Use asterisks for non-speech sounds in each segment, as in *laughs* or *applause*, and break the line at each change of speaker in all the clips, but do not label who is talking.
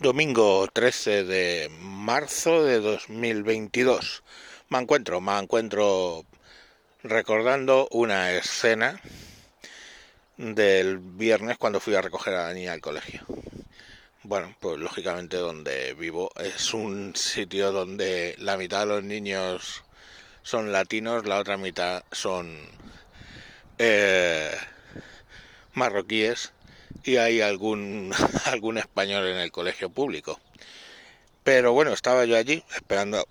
Domingo 13 de marzo de 2022. Me encuentro, me encuentro recordando una escena del viernes cuando fui a recoger a la niña al colegio. Bueno, pues lógicamente donde vivo es un sitio donde la mitad de los niños son latinos, la otra mitad son eh, marroquíes y hay algún, *laughs* algún español en el colegio público. Pero bueno, estaba yo allí esperando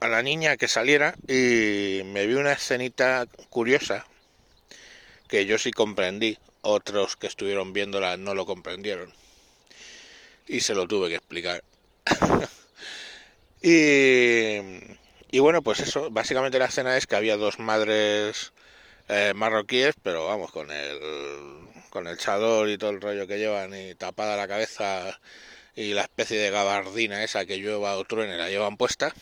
a la niña que saliera y me vi una escenita curiosa que yo sí comprendí, otros que estuvieron viéndola no lo comprendieron y se lo tuve que explicar. *laughs* y, y, bueno, pues eso, básicamente la escena es que había dos madres eh, marroquíes, pero vamos, con el con el chador y todo el rollo que llevan y tapada la cabeza y la especie de gabardina esa que llueva o truene la llevan puesta.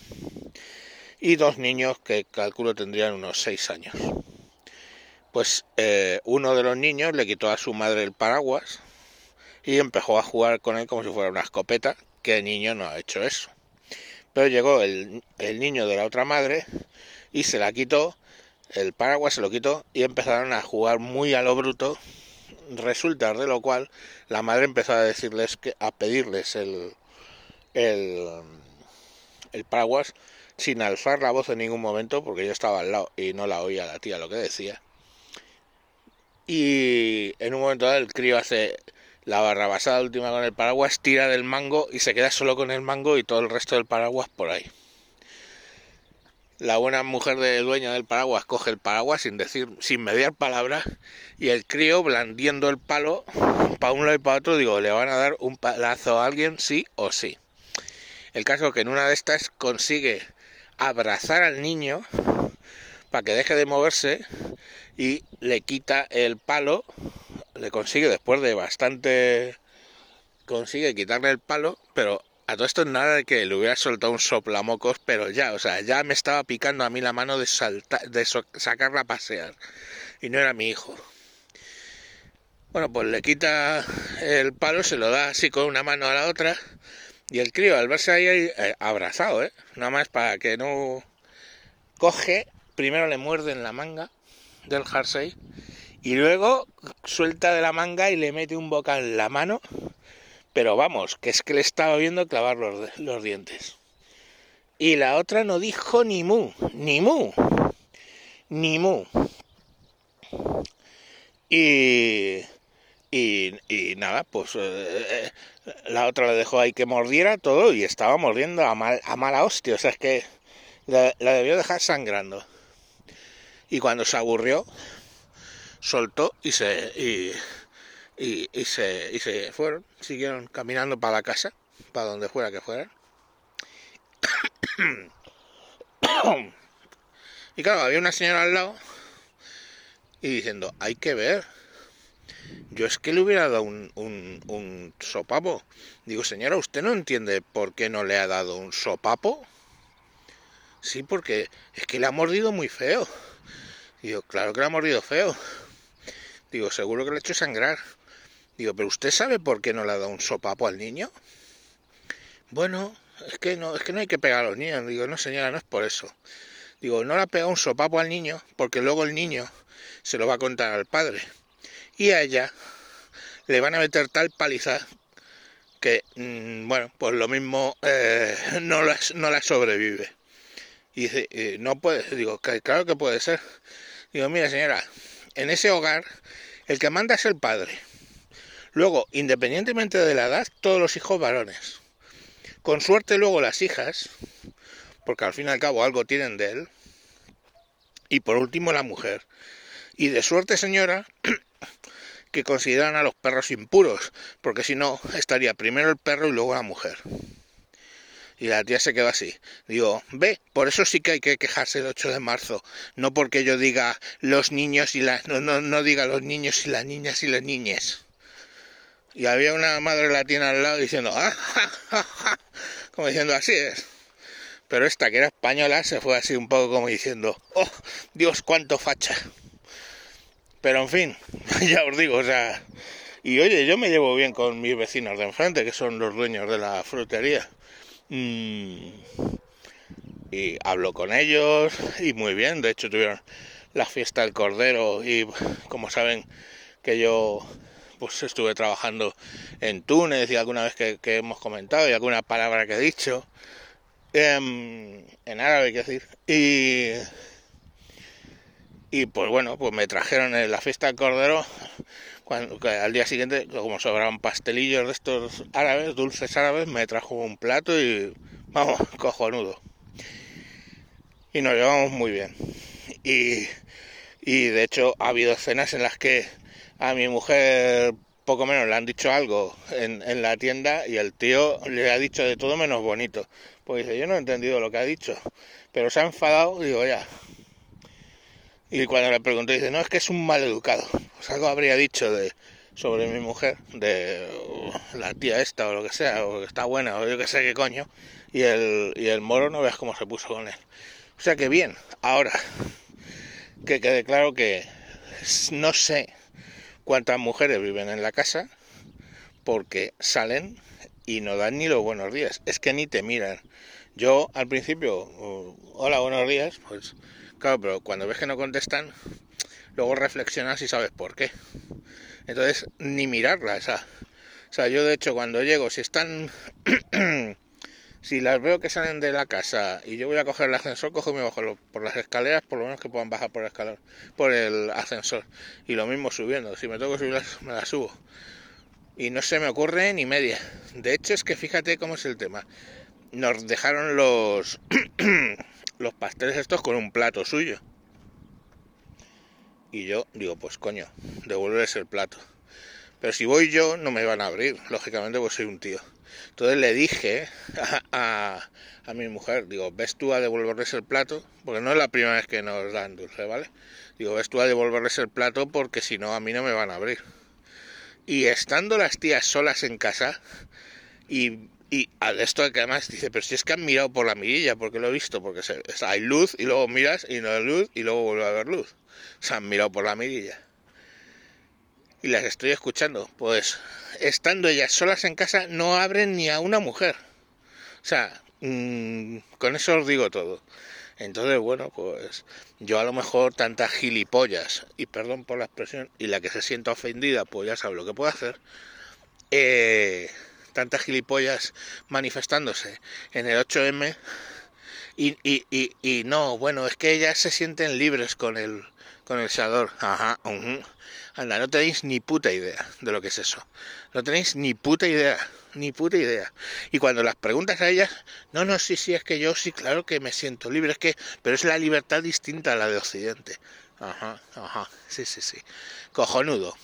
Y dos niños que calculo tendrían unos seis años. Pues eh, uno de los niños le quitó a su madre el paraguas y empezó a jugar con él como si fuera una escopeta. Que niño no ha hecho eso pero llegó el, el niño de la otra madre y se la quitó el paraguas se lo quitó y empezaron a jugar muy a lo bruto resulta de lo cual la madre empezó a decirles que a pedirles el, el, el paraguas sin alzar la voz en ningún momento porque yo estaba al lado y no la oía la tía lo que decía. Y en un momento dado el crío hace la barrabasada última con el paraguas tira del mango y se queda solo con el mango y todo el resto del paraguas por ahí la buena mujer de dueña del paraguas coge el paraguas sin decir, sin mediar palabra, y el crío blandiendo el palo para un lado y para otro, digo, le van a dar un palazo a alguien sí o sí. El caso es que en una de estas consigue abrazar al niño para que deje de moverse y le quita el palo, le consigue después de bastante consigue quitarle el palo, pero a todo esto nada de que le hubiera soltado un soplamocos, pero ya, o sea, ya me estaba picando a mí la mano de, saltar, de sacarla a pasear. Y no era mi hijo. Bueno, pues le quita el palo, se lo da así con una mano a la otra. Y el crío, al verse ahí eh, abrazado, ¿eh? Nada más para que no coge, primero le muerde en la manga del jersey y luego suelta de la manga y le mete un boca en la mano pero vamos, que es que le estaba viendo clavar los, los dientes. Y la otra no dijo ni mu, ni mu, ni mu. Y, y, nada, pues eh, la otra le dejó ahí que mordiera todo y estaba mordiendo a, mal, a mala hostia. O sea, es que la, debió dejar sangrando. Y cuando se aburrió, soltó y se... Y, se, y se fueron, siguieron caminando para la casa, para donde fuera que fueran. *coughs* y claro, había una señora al lado y diciendo, hay que ver. Yo es que le hubiera dado un, un, sopapo. Digo, señora, ¿usted no entiende por qué no le ha dado un sopapo? Sí, porque es que le ha mordido muy feo. Digo, claro que le ha mordido feo. Digo, seguro que le ha hecho sangrar. Digo, ¿pero usted sabe por qué no le ha dado un sopapo al niño? Bueno, es que no, es que no hay que pegar a los niños. Digo, no señora, no es por eso. Digo, no le ha pegado un sopapo al niño porque luego el niño se lo va a contar al padre. Y a ella le van a meter tal paliza que, mmm, bueno, pues lo mismo eh, no, la, no la sobrevive. Y dice, eh, no puede, digo, claro que puede ser. Digo, mira señora, en ese hogar el que manda es el padre Luego, independientemente de la edad, todos los hijos varones. Con suerte luego las hijas, porque al fin y al cabo algo tienen de él. Y por último la mujer. Y de suerte, señora, *clears throat* que consideran a los perros impuros, porque si no, estaría primero el perro y luego la mujer. Y la tía se quedó así. Digo, ve, por eso sí que hay que quejarse el 8 de marzo. No porque yo diga los niños y las... No, no, no diga los niños y las niñas y las niñes y había una madre latina al lado diciendo, ah, como diciendo, así es. Pero esta, que era española, se fue así un poco como diciendo, oh, Dios, cuánto facha. Pero en fin, *laughs* ya os digo, o sea, Y oye, yo me llevo bien con mis vecinos de enfrente, que son los dueños de la frutería. Mm, y hablo con ellos y muy bien. De hecho, tuvieron la fiesta del Cordero y como saben que yo pues estuve trabajando en Túnez y alguna vez que, hemos comentado y alguna palabra que he dicho em, en árabe, quiero decir. Y, y pues bueno, pues me trajeron en la fiesta del Cordero cuando, al día siguiente, como sobraban pastelillos de estos árabes, dulces árabes, me trajo un plato y vamos, *laughs* cojonudo. Y nos llevamos muy bien. Y, y de hecho ha habido escenas en las que a mi mujer poco menos le han dicho algo en, la tienda y el tío le ha dicho de todo menos bonito. Pues dice, yo no he entendido lo que ha dicho, pero se ha enfadado, digo, ya. Y cuando le pregunté, dice, no, es que es un mal educado. Pues algo habría dicho sobre mi mujer, de la tía esta o lo que sea, o que está buena, o yo que sé qué coño. Y el, y el moro no veas cómo se puso con él. O sea que bien, ahora que quede claro que no sé cuántas mujeres viven en la casa porque salen y no dan ni los buenos días. Es que ni te miran. Yo al principio, hola, buenos días, pues claro, pero cuando ves que no contestan, luego reflexionas y sabes por qué. Entonces, ni mirarla, esa. O sea, yo de hecho cuando llego, si están *clears throat* si las veo que salen de la casa y yo voy a coger el ascensor, cojo y me bajo por las escaleras, por lo menos que puedan bajar por el escalón, por el ascensor. Y lo mismo subiendo, si me tengo que subir, me la subo. Y no se me ocurre ni media. De hecho, es que fíjate cómo es el tema. Nos dejaron los, *clears throat* los pasteles estos con un plato suyo. Y yo digo, pues coño, devuelves el plato. Pero si voy yo, no me van a abrir. Lógicamente, pues soy un tío. Entonces le dije a, a, mi mujer, digo, ves tú a devolverles el plato, porque no es la primera vez que nos dan dulce, ¿vale? Digo, ves tú a devolverles el plato porque si no a mí no me van a abrir. Y estando las tías solas en casa, y, y a esto que además dice, pero si es que han mirado por la mirilla, porque lo he visto, porque se, hay luz y luego miras y no hay luz y luego vuelve a haber luz. Se han mirado por la mirilla y las estoy escuchando. Pues estando ellas solas en casa no abren ni a una mujer. O sea, mm, con eso os digo todo. Entonces, bueno, pues yo a lo mejor tantas gilipollas, y perdón por la expresión, y la que se sienta ofendida, pues ya sabe lo que puede hacer. Eh, tantas gilipollas manifestándose en el 8M y, y, y, y, no, bueno, es que ellas se sienten libres con el, con el seador. Ajá, Anda, no tenéis ni puta idea de lo que es eso. No tenéis ni puta idea, ni puta idea. Y cuando las preguntas a ellas, no, no, sí, sí, es que yo sí, claro que me siento libre, es que, pero es la libertad distinta a la de Occidente. Ajá, ajá, sí, sí, sí. Cojonudo.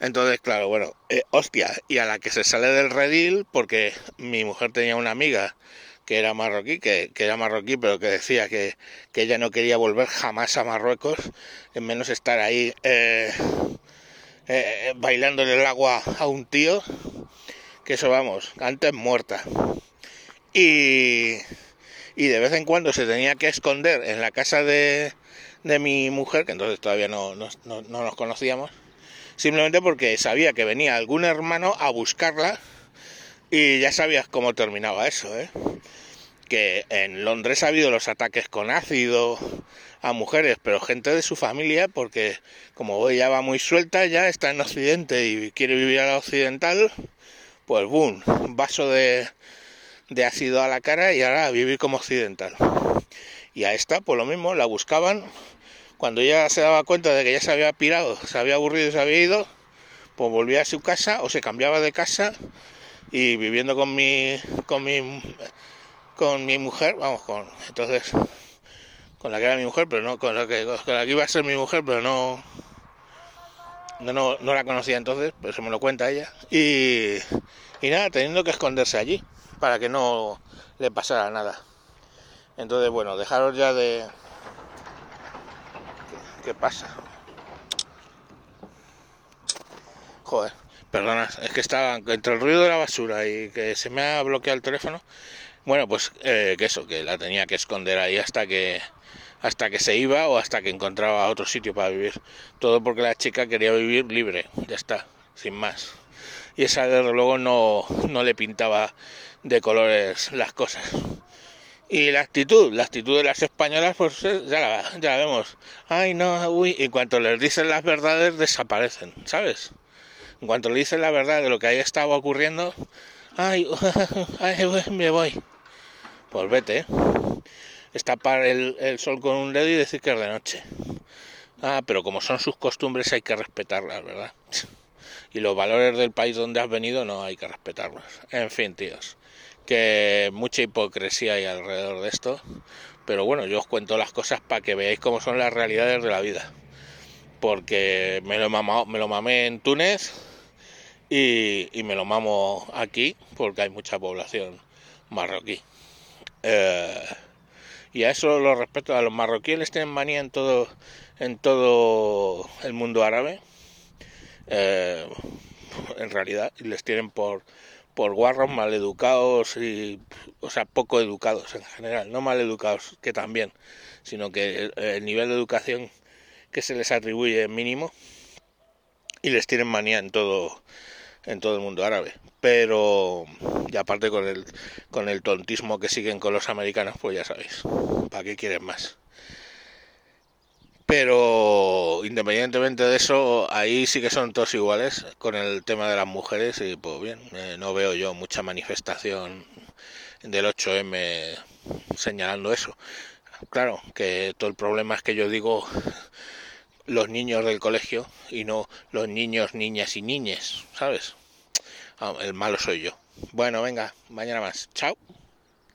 Entonces, claro, bueno, eh, hostia, y a la que se sale del redil, porque mi mujer tenía una amiga que era marroquí, que, era marroquí, pero que decía que, ella no quería volver jamás a Marruecos, en menos estar ahí eh, eh, bailando en el agua a un tío, que eso vamos, antes muerta. Y, y de vez en cuando se tenía que esconder en la casa de, de mi mujer, que entonces todavía no, no, no nos conocíamos, simplemente porque sabía que venía algún hermano a buscarla y ya sabías cómo terminaba eso, ¿eh? Que en Londres ha habido los ataques con ácido a mujeres, pero gente de su familia, porque como ella va muy suelta, ya está en Occidente y quiere vivir a la occidental, pues boom, vaso de, de ácido a la cara y ahora a vivir como occidental. Y a esta, pues lo mismo, la buscaban. Cuando ella se daba cuenta de que ya se había pirado, se había aburrido y se había ido, pues volvía a su casa o se cambiaba de casa y viviendo con mi con mi con mi mujer vamos con entonces con la que era mi mujer pero no con la que con la que iba a ser mi mujer pero no no, no, la conocía entonces pero se me lo cuenta ella. Y, y nada teniendo que esconderse allí para que no le pasara nada. Entonces bueno dejaros ya de qué pasa joder Perdona, es que estaba entre el ruido de la basura y que se me ha bloqueado el teléfono. Bueno, pues eh, que eso, que la tenía que esconder ahí hasta que hasta que se iba o hasta que encontraba otro sitio para vivir. Todo porque la chica quería vivir libre, ya está. sin más. Y esa desde luego no, no le pintaba de colores las cosas. Y la actitud, la actitud de las españolas, pues eh, ya la, ya la vemos. Ay, no, uy, y cuanto les dicen las verdades, desaparecen, ¿sabes? En cuanto le dicen la verdad de lo que ahí estaba ocurriendo, ay, *laughs* ay me voy. Pues vete, ¿eh? Estapar el, el sol con un dedo y decir que es de noche. Ah, pero como son sus costumbres hay que respetarlas, ¿verdad? Y los valores del país donde has venido no hay que respetarlos. En fin, tíos que mucha hipocresía hay alrededor de esto, pero bueno, yo os cuento las cosas para que veáis cómo son las realidades de la vida, porque me lo, me lo mamé en Túnez y, me lo mamo aquí, porque hay mucha población marroquí. Eh, y a eso lo respeto, a los marroquíes tienen manía en todo, en todo el mundo árabe, eh, en realidad, y les tienen por por guarros mal educados y, o sea, poco educados en general, no mal educados que también, sino que el, nivel de educación que se les atribuye es mínimo y les tienen manía en todo en todo el mundo árabe. Pero y aparte con el con el tontismo que siguen con los americanos, pues ya sabéis, ¿para qué quieren más? Pero independientemente de eso, ahí sí que son todos iguales con el tema de las mujeres y pues bien, eh, no veo yo mucha manifestación del 8M señalando eso. Claro, que todo el problema es que yo digo los niños del colegio y no los niños, niñas y niñes, ¿sabes? Ah, el malo soy yo. Bueno, venga, mañana más. Chao.